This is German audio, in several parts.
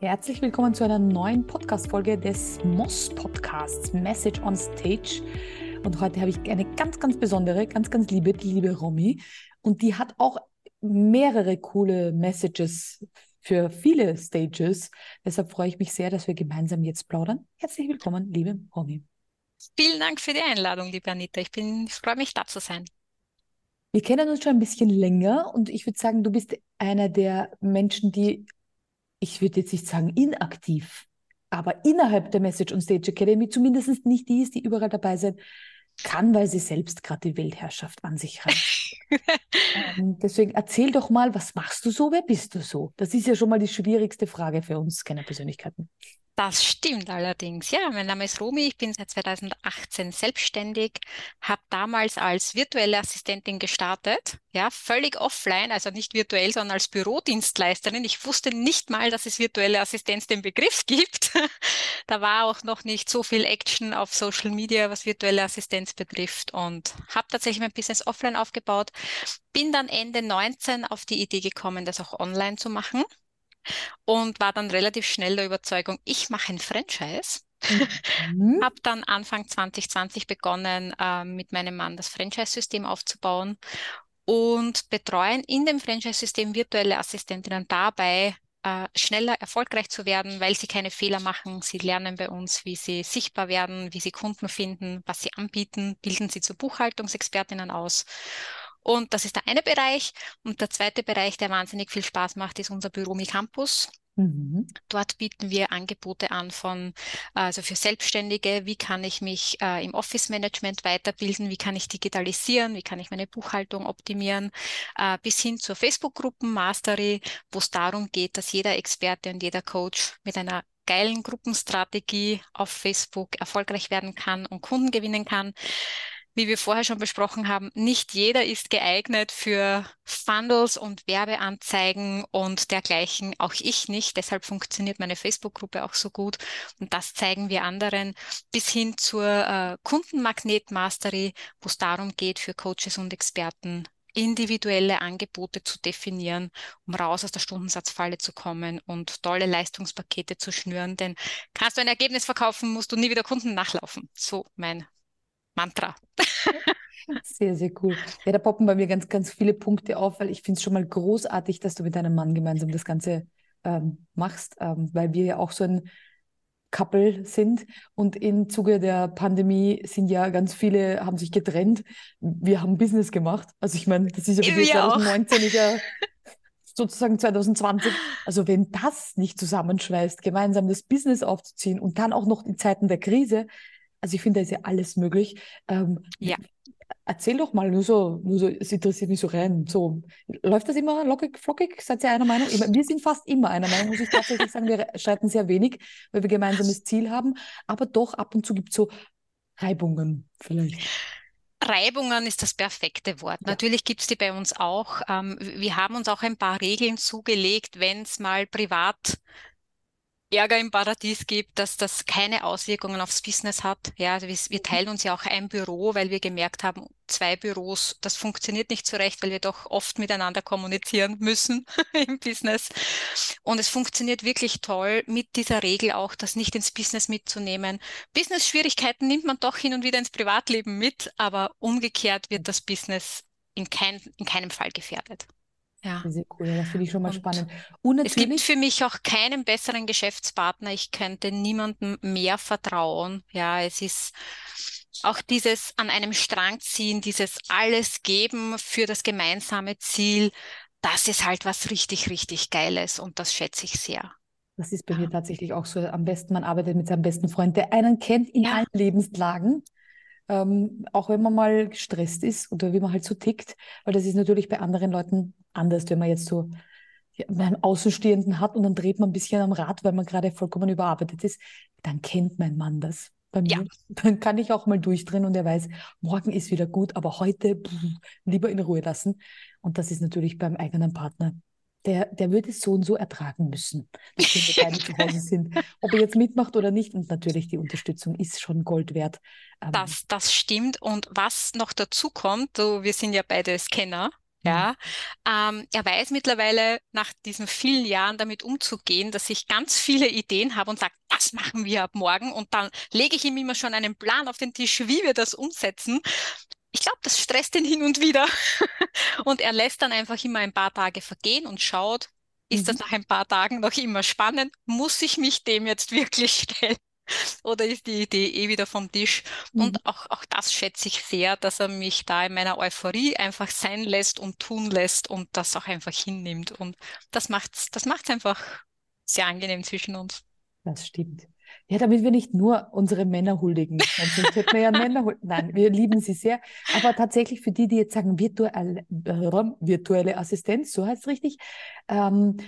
Herzlich willkommen zu einer neuen Podcast-Folge des MOS Podcasts, Message on Stage. Und heute habe ich eine ganz, ganz besondere, ganz, ganz liebe, die liebe Romy. Und die hat auch mehrere coole Messages für viele Stages. Deshalb freue ich mich sehr, dass wir gemeinsam jetzt plaudern. Herzlich willkommen, liebe Romy. Vielen Dank für die Einladung, liebe Anita. Ich, bin, ich freue mich, da zu sein. Wir kennen uns schon ein bisschen länger und ich würde sagen, du bist einer der Menschen, die ich würde jetzt nicht sagen inaktiv, aber innerhalb der Message und Stage Academy zumindest nicht die ist, die überall dabei sein kann, weil sie selbst gerade die Weltherrschaft an sich hat. ähm, deswegen erzähl doch mal, was machst du so, wer bist du so? Das ist ja schon mal die schwierigste Frage für uns Scanner-Persönlichkeiten. Das stimmt allerdings. Ja, mein Name ist Romy, ich bin seit 2018 selbstständig, habe damals als virtuelle Assistentin gestartet, ja, völlig offline, also nicht virtuell, sondern als Bürodienstleisterin. Ich wusste nicht mal, dass es virtuelle Assistenz den Begriff gibt. da war auch noch nicht so viel Action auf Social Media, was virtuelle Assistenz betrifft und habe tatsächlich mein Business offline aufgebaut. Bin dann Ende 19 auf die Idee gekommen, das auch online zu machen und war dann relativ schnell der Überzeugung, ich mache ein Franchise. Mhm. habe dann Anfang 2020 begonnen, äh, mit meinem Mann das Franchise-System aufzubauen und betreuen in dem Franchise-System virtuelle Assistentinnen dabei, äh, schneller erfolgreich zu werden, weil sie keine Fehler machen. Sie lernen bei uns, wie sie sichtbar werden, wie sie Kunden finden, was sie anbieten, bilden sie zu Buchhaltungsexpertinnen aus und das ist der eine Bereich. Und der zweite Bereich, der wahnsinnig viel Spaß macht, ist unser Büro Mi Campus. Mhm. Dort bieten wir Angebote an von, also für Selbstständige, wie kann ich mich äh, im Office Management weiterbilden, wie kann ich digitalisieren, wie kann ich meine Buchhaltung optimieren, äh, bis hin zur Facebook-Gruppen Mastery, wo es darum geht, dass jeder Experte und jeder Coach mit einer geilen Gruppenstrategie auf Facebook erfolgreich werden kann und Kunden gewinnen kann wie wir vorher schon besprochen haben, nicht jeder ist geeignet für Funnels und Werbeanzeigen und dergleichen. Auch ich nicht. Deshalb funktioniert meine Facebook-Gruppe auch so gut. Und das zeigen wir anderen bis hin zur äh, Kundenmagnet-Mastery, wo es darum geht, für Coaches und Experten individuelle Angebote zu definieren, um raus aus der Stundensatzfalle zu kommen und tolle Leistungspakete zu schnüren. Denn kannst du ein Ergebnis verkaufen, musst du nie wieder Kunden nachlaufen. So mein Mantra. Sehr, sehr cool. Ja, da poppen bei mir ganz, ganz viele Punkte auf, weil ich finde es schon mal großartig, dass du mit deinem Mann gemeinsam das Ganze ähm, machst, ähm, weil wir ja auch so ein Couple sind und im Zuge der Pandemie sind ja ganz viele, haben sich getrennt. Wir haben Business gemacht. Also ich meine, das ist ja bei 2019, ist ja sozusagen 2020. Also wenn das nicht zusammenschweißt, gemeinsam das Business aufzuziehen und dann auch noch in Zeiten der Krise, also ich finde, da ist ja alles möglich. Ähm, ja. Erzähl doch mal, nur so, nur so, es interessiert mich so rein. So, läuft das immer lockig, flockig? Seid ihr einer Meinung? Wir sind fast immer einer Meinung, muss ich tatsächlich sagen. Wir streiten sehr wenig, weil wir gemeinsames Ziel haben. Aber doch, ab und zu gibt es so Reibungen vielleicht. Reibungen ist das perfekte Wort. Ja. Natürlich gibt es die bei uns auch. Ähm, wir haben uns auch ein paar Regeln zugelegt, wenn es mal privat Ärger im Paradies gibt, dass das keine Auswirkungen aufs Business hat. Ja, also wir, wir, teilen uns ja auch ein Büro, weil wir gemerkt haben, zwei Büros, das funktioniert nicht so recht, weil wir doch oft miteinander kommunizieren müssen im Business. Und es funktioniert wirklich toll mit dieser Regel auch, das nicht ins Business mitzunehmen. Business-Schwierigkeiten nimmt man doch hin und wieder ins Privatleben mit, aber umgekehrt wird das Business in, kein, in keinem Fall gefährdet. Ja. Sehr cool, das finde ich schon mal und spannend. Und es gibt für mich auch keinen besseren Geschäftspartner. Ich könnte niemandem mehr vertrauen. Ja, es ist auch dieses an einem Strang ziehen, dieses alles geben für das gemeinsame Ziel. Das ist halt was richtig, richtig Geiles und das schätze ich sehr. Das ist bei ja. mir tatsächlich auch so. Am besten, man arbeitet mit seinem besten Freund, der einen kennt in ja. allen Lebenslagen. Ähm, auch wenn man mal gestresst ist oder wie man halt so tickt, weil das ist natürlich bei anderen Leuten anders, wenn man jetzt so einen Außenstehenden hat und dann dreht man ein bisschen am Rad, weil man gerade vollkommen überarbeitet ist, dann kennt mein Mann das. Bei mir. Ja. Dann kann ich auch mal durchdrehen und er weiß, morgen ist wieder gut, aber heute pff, lieber in Ruhe lassen. Und das ist natürlich beim eigenen Partner der, der würde es so und so ertragen müssen, dass wir beide zu Hause sind. Ob er jetzt mitmacht oder nicht. Und natürlich die Unterstützung ist schon Gold wert. Ähm, das, das stimmt. Und was noch dazu kommt, so, wir sind ja beide Scanner. Ja, ähm, er weiß mittlerweile nach diesen vielen Jahren damit umzugehen, dass ich ganz viele Ideen habe und sage, das machen wir ab morgen. Und dann lege ich ihm immer schon einen Plan auf den Tisch, wie wir das umsetzen. Das stresst ihn hin und wieder. und er lässt dann einfach immer ein paar Tage vergehen und schaut, ist das mhm. nach ein paar Tagen noch immer spannend? Muss ich mich dem jetzt wirklich stellen? Oder ist die Idee eh wieder vom Tisch? Mhm. Und auch, auch das schätze ich sehr, dass er mich da in meiner Euphorie einfach sein lässt und tun lässt und das auch einfach hinnimmt. Und das macht es das macht's einfach sehr angenehm zwischen uns. Das stimmt. Ja, damit wir nicht nur unsere Männer huldigen. Sonst könnten wir ja Männer huldigen. Nein, wir lieben sie sehr. Aber tatsächlich für die, die jetzt sagen, virtuelle, äh, virtuelle Assistenz, so heißt es richtig. Ähm,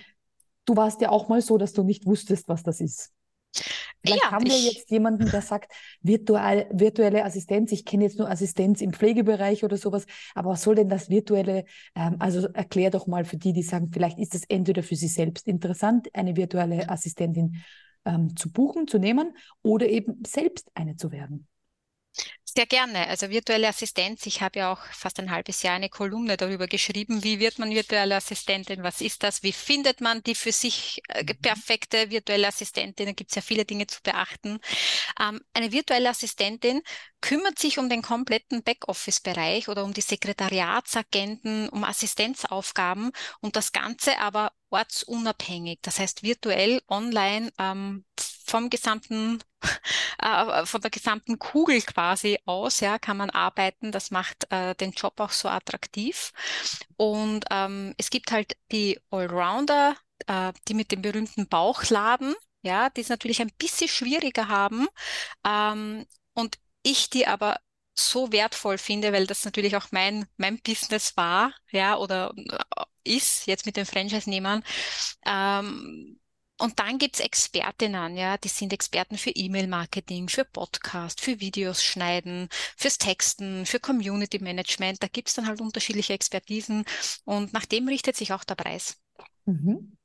du warst ja auch mal so, dass du nicht wusstest, was das ist. Vielleicht ja, haben wir jetzt jemanden, der sagt, virtual, virtuelle Assistenz, ich kenne jetzt nur Assistenz im Pflegebereich oder sowas, aber was soll denn das virtuelle, ähm, also erklär doch mal für die, die sagen, vielleicht ist es entweder für sie selbst interessant, eine virtuelle Assistentin ähm, zu buchen, zu nehmen oder eben selbst eine zu werden. Sehr gerne. Also virtuelle Assistenz. Ich habe ja auch fast ein halbes Jahr eine Kolumne darüber geschrieben. Wie wird man virtuelle Assistentin? Was ist das? Wie findet man die für sich äh, mhm. perfekte virtuelle Assistentin? Da gibt es ja viele Dinge zu beachten. Ähm, eine virtuelle Assistentin kümmert sich um den kompletten Backoffice-Bereich oder um die Sekretariatsagenten, um Assistenzaufgaben und das Ganze aber ortsunabhängig. Das heißt virtuell, online ähm, vom gesamten äh, von der gesamten Kugel quasi aus, ja, kann man arbeiten. Das macht äh, den Job auch so attraktiv. Und ähm, es gibt halt die Allrounder, äh, die mit dem berühmten Bauchladen, ja, die es natürlich ein bisschen schwieriger haben. Ähm, und ich die aber so wertvoll finde, weil das natürlich auch mein, mein Business war, ja, oder äh, ist jetzt mit den Franchise-Nehmern, ähm, und dann gibt's Expertinnen, ja, die sind Experten für E-Mail-Marketing, für Podcast, für Videos schneiden, fürs Texten, für Community-Management. Da gibt's dann halt unterschiedliche Expertisen und nach dem richtet sich auch der Preis. Mhm.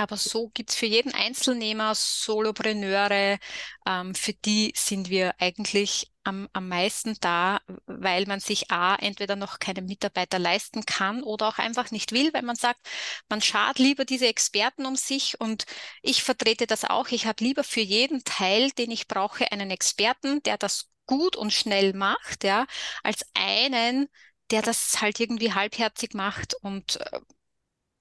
Aber so gibt's für jeden Einzelnehmer, Solopreneure, ähm, für die sind wir eigentlich am, am meisten da, weil man sich A, entweder noch keine Mitarbeiter leisten kann oder auch einfach nicht will, weil man sagt, man schart lieber diese Experten um sich und ich vertrete das auch. Ich habe lieber für jeden Teil, den ich brauche, einen Experten, der das gut und schnell macht, ja, als einen, der das halt irgendwie halbherzig macht und äh,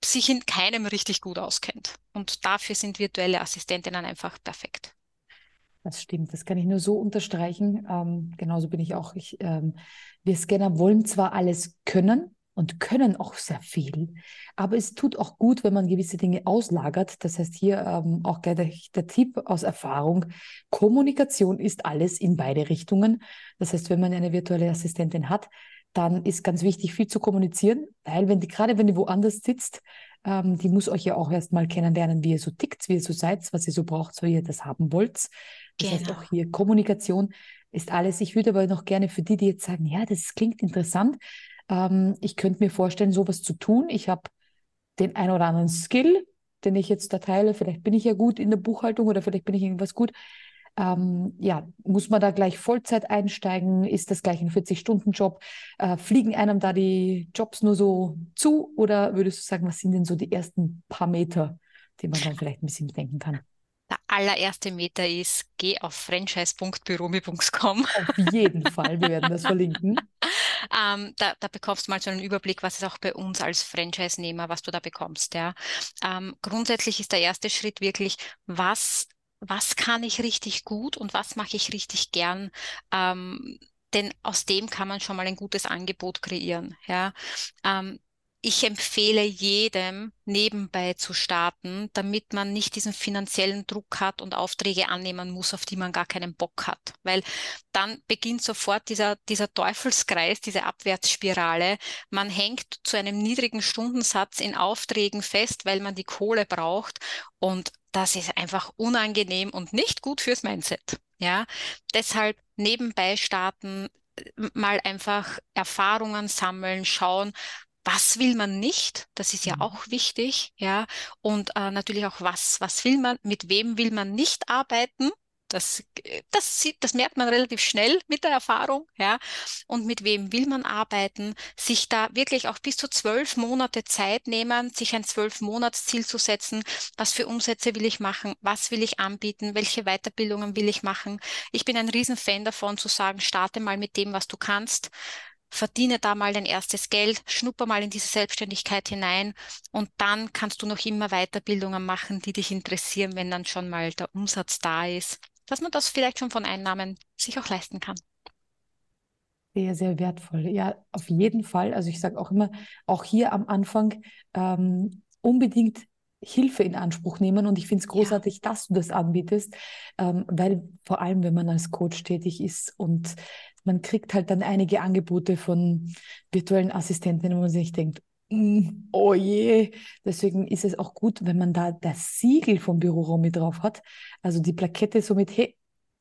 sich in keinem richtig gut auskennt. Und dafür sind virtuelle Assistentinnen einfach perfekt. Das stimmt, das kann ich nur so unterstreichen. Ähm, genauso bin ich auch. Ich, ähm, wir Scanner wollen zwar alles können und können auch sehr viel, aber es tut auch gut, wenn man gewisse Dinge auslagert. Das heißt hier ähm, auch gleich der, der Tipp aus Erfahrung, Kommunikation ist alles in beide Richtungen. Das heißt, wenn man eine virtuelle Assistentin hat, dann ist ganz wichtig, viel zu kommunizieren, weil wenn die, gerade wenn die woanders sitzt, ähm, die muss euch ja auch erstmal kennenlernen, wie ihr so tickt, wie ihr so seid, was ihr so braucht, wie ihr das haben wollt. Das genau. heißt auch hier Kommunikation ist alles. Ich würde aber noch gerne für die, die jetzt sagen, ja, das klingt interessant, ähm, ich könnte mir vorstellen, sowas zu tun. Ich habe den ein oder anderen Skill, den ich jetzt da teile. Vielleicht bin ich ja gut in der Buchhaltung oder vielleicht bin ich irgendwas gut. Ähm, ja, muss man da gleich Vollzeit einsteigen? Ist das gleich ein 40-Stunden-Job? Äh, fliegen einem da die Jobs nur so zu? Oder würdest du sagen, was sind denn so die ersten paar Meter, die man dann vielleicht ein bisschen bedenken kann? Der allererste Meter ist, geh auf franchise.büromi.com. Auf jeden Fall, wir werden das verlinken. ähm, da, da bekommst du mal so einen Überblick, was ist auch bei uns als Franchise-Nehmer, was du da bekommst. Ja. Ähm, grundsätzlich ist der erste Schritt wirklich, was was kann ich richtig gut und was mache ich richtig gern. Ähm, denn aus dem kann man schon mal ein gutes Angebot kreieren. Ja. Ähm, ich empfehle jedem, nebenbei zu starten, damit man nicht diesen finanziellen Druck hat und Aufträge annehmen muss, auf die man gar keinen Bock hat. Weil dann beginnt sofort dieser, dieser Teufelskreis, diese Abwärtsspirale. Man hängt zu einem niedrigen Stundensatz in Aufträgen fest, weil man die Kohle braucht. Und das ist einfach unangenehm und nicht gut fürs Mindset. Ja, deshalb nebenbei starten, mal einfach Erfahrungen sammeln, schauen, was will man nicht? Das ist ja mhm. auch wichtig, ja. Und äh, natürlich auch was, was will man, mit wem will man nicht arbeiten? Das, das, sieht, das merkt man relativ schnell mit der Erfahrung, ja. Und mit wem will man arbeiten? Sich da wirklich auch bis zu zwölf Monate Zeit nehmen, sich ein zwölf Monatsziel zu setzen. Was für Umsätze will ich machen? Was will ich anbieten? Welche Weiterbildungen will ich machen? Ich bin ein Riesenfan davon zu sagen, starte mal mit dem, was du kannst verdiene da mal dein erstes Geld, schnupper mal in diese Selbstständigkeit hinein und dann kannst du noch immer Weiterbildungen machen, die dich interessieren, wenn dann schon mal der Umsatz da ist, dass man das vielleicht schon von Einnahmen sich auch leisten kann. Sehr, sehr wertvoll. Ja, auf jeden Fall. Also ich sage auch immer, auch hier am Anfang ähm, unbedingt Hilfe in Anspruch nehmen. Und ich finde es großartig, ja. dass du das anbietest, ähm, weil vor allem, wenn man als Coach tätig ist und man kriegt halt dann einige Angebote von virtuellen Assistentinnen, wo man sich denkt, oh je. Deswegen ist es auch gut, wenn man da das Siegel vom Büroraum mit drauf hat. Also die Plakette somit, hey,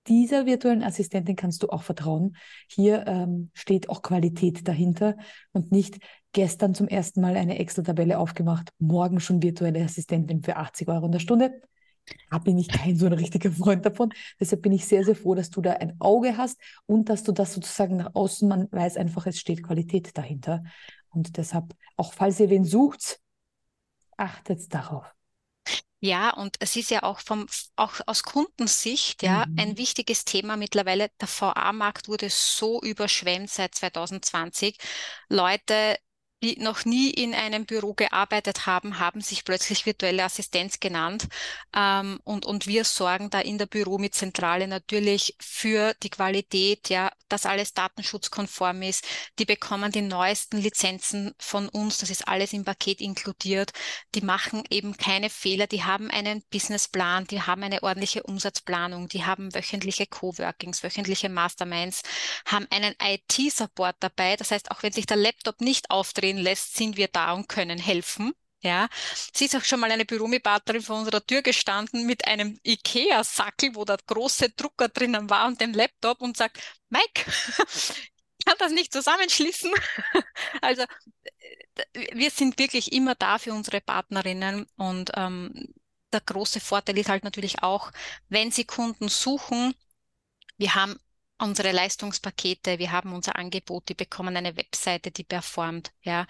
dieser virtuellen Assistentin kannst du auch vertrauen. Hier ähm, steht auch Qualität dahinter und nicht gestern zum ersten Mal eine Excel-Tabelle aufgemacht, morgen schon virtuelle Assistentin für 80 Euro in der Stunde. Da bin ich kein so ein richtiger Freund davon. Deshalb bin ich sehr, sehr froh, dass du da ein Auge hast und dass du das sozusagen nach außen, man weiß einfach, es steht Qualität dahinter. Und deshalb, auch falls ihr wen sucht, achtet darauf. Ja, und es ist ja auch vom, auch aus Kundensicht, ja, mhm. ein wichtiges Thema mittlerweile. Der VA-Markt wurde so überschwemmt seit 2020. Leute die noch nie in einem Büro gearbeitet haben, haben sich plötzlich virtuelle Assistenz genannt. Ähm, und, und wir sorgen da in der Büro mit Zentrale natürlich für die Qualität, ja, dass alles datenschutzkonform ist. Die bekommen die neuesten Lizenzen von uns. Das ist alles im Paket inkludiert. Die machen eben keine Fehler. Die haben einen Businessplan. Die haben eine ordentliche Umsatzplanung. Die haben wöchentliche Coworkings, wöchentliche Masterminds, haben einen IT-Support dabei. Das heißt, auch wenn sich der Laptop nicht aufdreht, drehen lässt, sind wir da und können helfen. Ja, sie ist auch schon mal eine Büromitarbeiterin vor unserer Tür gestanden mit einem IKEA-Sackel, wo der große Drucker drinnen war und dem Laptop und sagt, Mike, kann das nicht zusammenschließen? also wir sind wirklich immer da für unsere Partnerinnen und ähm, der große Vorteil ist halt natürlich auch, wenn Sie Kunden suchen, wir haben unsere Leistungspakete, wir haben unser Angebot, die bekommen eine Webseite, die performt, ja,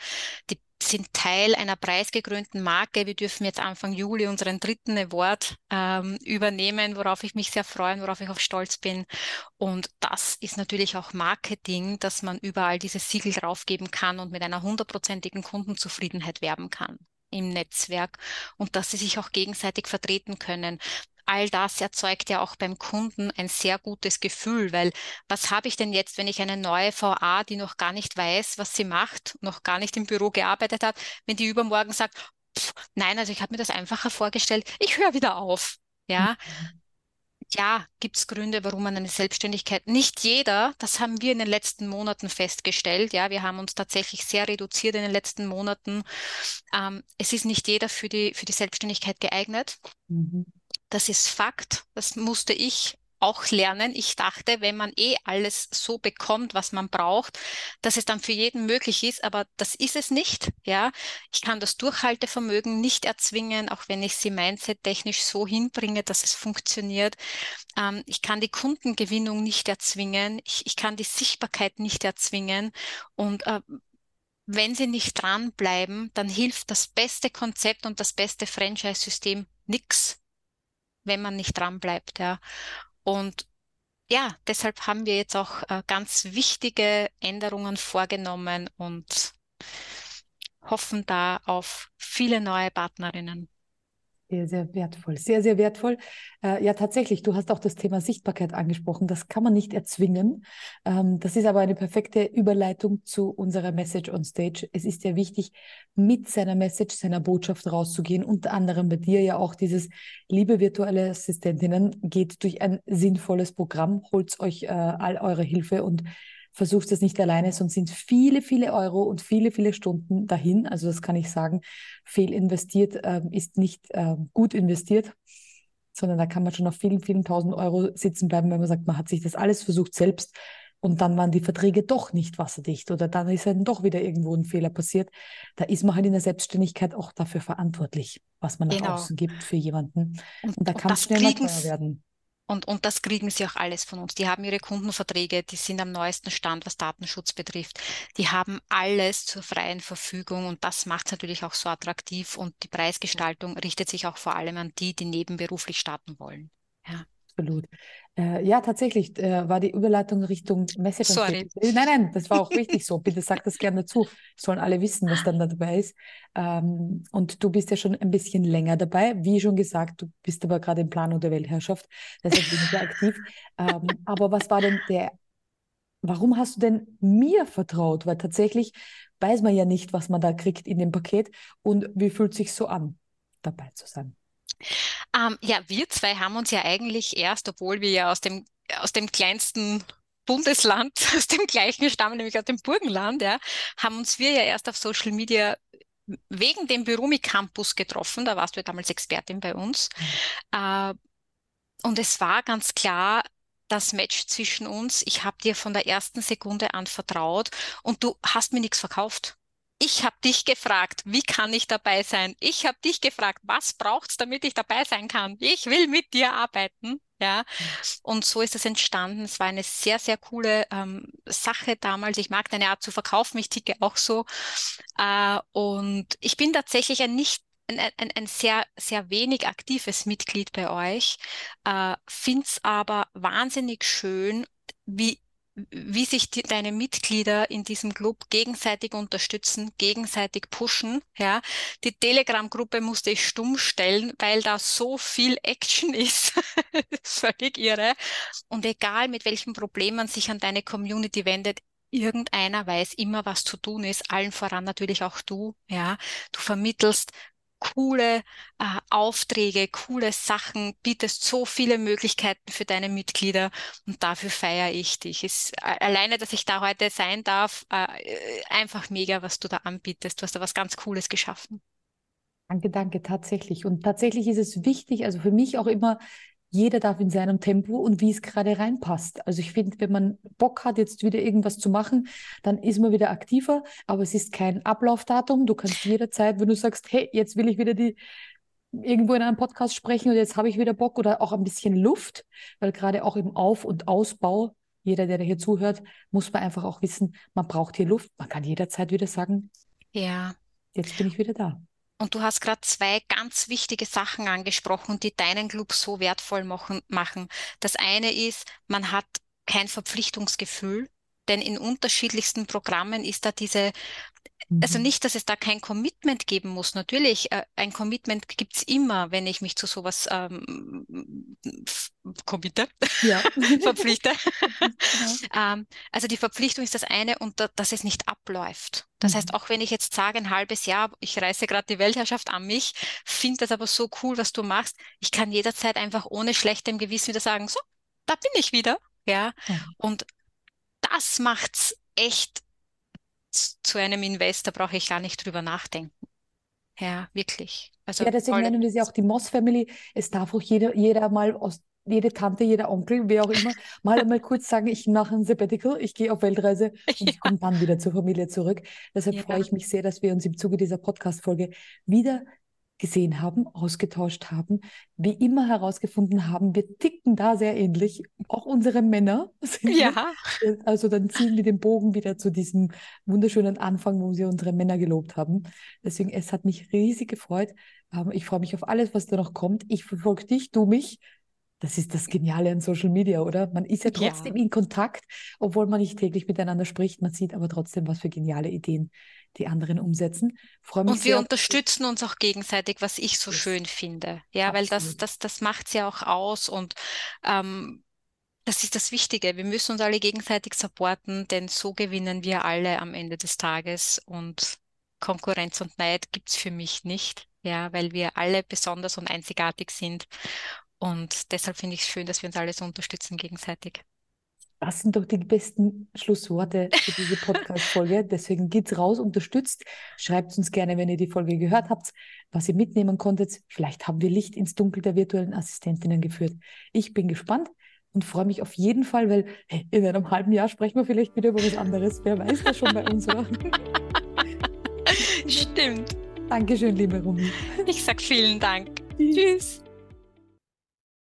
die sind Teil einer preisgekrönten Marke. Wir dürfen jetzt Anfang Juli unseren dritten Award ähm, übernehmen, worauf ich mich sehr freue, worauf ich auch stolz bin. Und das ist natürlich auch Marketing, dass man überall dieses Siegel draufgeben kann und mit einer hundertprozentigen Kundenzufriedenheit werben kann im Netzwerk und dass sie sich auch gegenseitig vertreten können all das erzeugt ja auch beim Kunden ein sehr gutes Gefühl, weil was habe ich denn jetzt, wenn ich eine neue VA, die noch gar nicht weiß, was sie macht, noch gar nicht im Büro gearbeitet hat, wenn die übermorgen sagt, pff, nein, also ich habe mir das einfacher vorgestellt, ich höre wieder auf. Ja, mhm. ja, gibt es Gründe, warum man eine Selbstständigkeit, nicht jeder, das haben wir in den letzten Monaten festgestellt, ja, wir haben uns tatsächlich sehr reduziert in den letzten Monaten. Ähm, es ist nicht jeder für die, für die Selbstständigkeit geeignet. Mhm. Das ist Fakt. Das musste ich auch lernen. Ich dachte, wenn man eh alles so bekommt, was man braucht, dass es dann für jeden möglich ist, aber das ist es nicht. Ja, ich kann das Durchhaltevermögen nicht erzwingen, auch wenn ich sie mindset-technisch so hinbringe, dass es funktioniert. Ähm, ich kann die Kundengewinnung nicht erzwingen. Ich, ich kann die Sichtbarkeit nicht erzwingen und äh, wenn sie nicht dranbleiben, dann hilft das beste Konzept und das beste Franchise-System nichts wenn man nicht dran bleibt, ja. Und ja, deshalb haben wir jetzt auch äh, ganz wichtige Änderungen vorgenommen und hoffen da auf viele neue Partnerinnen. Sehr, sehr wertvoll, sehr, sehr wertvoll. Äh, ja, tatsächlich, du hast auch das Thema Sichtbarkeit angesprochen. Das kann man nicht erzwingen. Ähm, das ist aber eine perfekte Überleitung zu unserer Message on Stage. Es ist ja wichtig, mit seiner Message, seiner Botschaft rauszugehen. Unter anderem bei dir ja auch dieses, liebe virtuelle Assistentinnen, geht durch ein sinnvolles Programm, holt euch äh, all eure Hilfe und versuchst es nicht alleine, sonst sind viele, viele Euro und viele, viele Stunden dahin. Also das kann ich sagen, fehl investiert äh, ist nicht äh, gut investiert, sondern da kann man schon auf vielen, vielen tausend Euro sitzen bleiben, wenn man sagt, man hat sich das alles versucht selbst und dann waren die Verträge doch nicht wasserdicht oder dann ist dann doch wieder irgendwo ein Fehler passiert. Da ist man halt in der Selbstständigkeit auch dafür verantwortlich, was man nach genau. außen gibt für jemanden. Und, und da kann es schnell mal teuer werden. Und, und das kriegen sie auch alles von uns. Die haben ihre Kundenverträge, die sind am neuesten Stand, was Datenschutz betrifft. Die haben alles zur freien Verfügung und das macht es natürlich auch so attraktiv. Und die Preisgestaltung richtet sich auch vor allem an die, die nebenberuflich starten wollen. Ja. Absolut. Äh, ja, tatsächlich äh, war die Überleitung Richtung Messe. Sorry. Nein, nein, das war auch richtig so. Bitte sag das gerne dazu. Sollen alle wissen, was dann da dabei ist. Ähm, und du bist ja schon ein bisschen länger dabei. Wie schon gesagt, du bist aber gerade in Planung der Weltherrschaft. Deshalb bin ich ja aktiv. Ähm, aber was war denn der, warum hast du denn mir vertraut? Weil tatsächlich weiß man ja nicht, was man da kriegt in dem Paket und wie fühlt sich so an, dabei zu sein. Ähm, ja, wir zwei haben uns ja eigentlich erst, obwohl wir ja aus dem, aus dem kleinsten Bundesland, aus dem gleichen stammen, nämlich aus dem Burgenland, ja, haben uns wir ja erst auf Social Media wegen dem Berumi Campus getroffen. Da warst du ja damals Expertin bei uns. Äh, und es war ganz klar, das Match zwischen uns. Ich habe dir von der ersten Sekunde an vertraut und du hast mir nichts verkauft. Ich habe dich gefragt, wie kann ich dabei sein? Ich habe dich gefragt, was braucht's, damit ich dabei sein kann? Ich will mit dir arbeiten. Ja, und so ist es entstanden. Es war eine sehr, sehr coole ähm, Sache damals. Ich mag deine Art zu verkaufen. Ich ticke auch so. Äh, und ich bin tatsächlich ein nicht ein, ein, ein sehr, sehr wenig aktives Mitglied bei euch, äh, finde aber wahnsinnig schön, wie wie sich die, deine Mitglieder in diesem Club gegenseitig unterstützen, gegenseitig pushen. Ja, die Telegram-Gruppe musste ich stumm stellen, weil da so viel Action ist. Völlig irre. Und egal mit welchem Problem man sich an deine Community wendet, irgendeiner weiß immer, was zu tun ist, allen voran natürlich auch du, ja. Du vermittelst coole äh, Aufträge, coole Sachen, bietest so viele Möglichkeiten für deine Mitglieder und dafür feiere ich dich. Ist, äh, alleine, dass ich da heute sein darf, äh, einfach mega, was du da anbietest. Du hast da was ganz Cooles geschaffen. Danke, danke, tatsächlich. Und tatsächlich ist es wichtig, also für mich auch immer jeder darf in seinem Tempo und wie es gerade reinpasst. Also ich finde, wenn man Bock hat, jetzt wieder irgendwas zu machen, dann ist man wieder aktiver, aber es ist kein Ablaufdatum. Du kannst jederzeit, wenn du sagst, hey, jetzt will ich wieder die irgendwo in einem Podcast sprechen und jetzt habe ich wieder Bock oder auch ein bisschen Luft, weil gerade auch im Auf- und Ausbau, jeder, der hier zuhört, muss man einfach auch wissen, man braucht hier Luft. Man kann jederzeit wieder sagen, ja, jetzt bin ich wieder da. Und du hast gerade zwei ganz wichtige Sachen angesprochen, die deinen Club so wertvoll machen. Das eine ist, man hat kein Verpflichtungsgefühl, denn in unterschiedlichsten Programmen ist da diese also mhm. nicht, dass es da kein Commitment geben muss. Natürlich, äh, ein Commitment gibt's immer, wenn ich mich zu sowas ähm, committe, ja. verpflichte. Ja. ähm, also die Verpflichtung ist das eine und da, dass es nicht abläuft. Das mhm. heißt, auch wenn ich jetzt sage, ein halbes Jahr, ich reiße gerade die Weltherrschaft an mich, finde das aber so cool, was du machst. Ich kann jederzeit einfach ohne schlechtem Gewissen wieder sagen, so, da bin ich wieder. Ja. Mhm. Und das macht's echt zu einem Investor brauche ich gar nicht drüber nachdenken. Ja, wirklich. Also ja, deswegen nennen wir sie auch die Moss Family. Es darf auch jeder, jeder mal aus jede Tante, jeder Onkel, wer auch immer, mal einmal kurz sagen, ich mache ein Sabbatical, ich gehe auf Weltreise und ja. ich komme dann wieder zur Familie zurück. Deshalb ja. freue ich mich sehr, dass wir uns im Zuge dieser Podcast-Folge wieder gesehen haben, ausgetauscht haben, wie immer herausgefunden haben, wir ticken da sehr ähnlich. Auch unsere Männer. Ja. Also dann ziehen wir den Bogen wieder zu diesem wunderschönen Anfang, wo wir unsere Männer gelobt haben. Deswegen, es hat mich riesig gefreut. Ähm, ich freue mich auf alles, was da noch kommt. Ich verfolge dich, du mich. Das ist das Geniale an Social Media, oder? Man ist ja trotzdem ja. in Kontakt, obwohl man nicht täglich miteinander spricht. Man sieht aber trotzdem, was für geniale Ideen die anderen umsetzen. Freue mich Und wir unterstützen uns auch gegenseitig, was ich so schön finde. Ja, Absolut. weil das, das, das macht es ja auch aus und ähm, das ist das Wichtige. Wir müssen uns alle gegenseitig supporten, denn so gewinnen wir alle am Ende des Tages und Konkurrenz und Neid gibt es für mich nicht. Ja, weil wir alle besonders und einzigartig sind. Und deshalb finde ich es schön, dass wir uns alle so unterstützen gegenseitig. Das sind doch die besten Schlussworte für diese Podcast-Folge. Deswegen geht's raus, unterstützt. Schreibt uns gerne, wenn ihr die Folge gehört habt, was ihr mitnehmen konntet. Vielleicht haben wir Licht ins Dunkel der virtuellen Assistentinnen geführt. Ich bin gespannt und freue mich auf jeden Fall, weil hey, in einem halben Jahr sprechen wir vielleicht wieder über was anderes. Wer weiß das schon bei uns, oder? Stimmt. Dankeschön, liebe Rumi. Ich sag vielen Dank. Tschüss.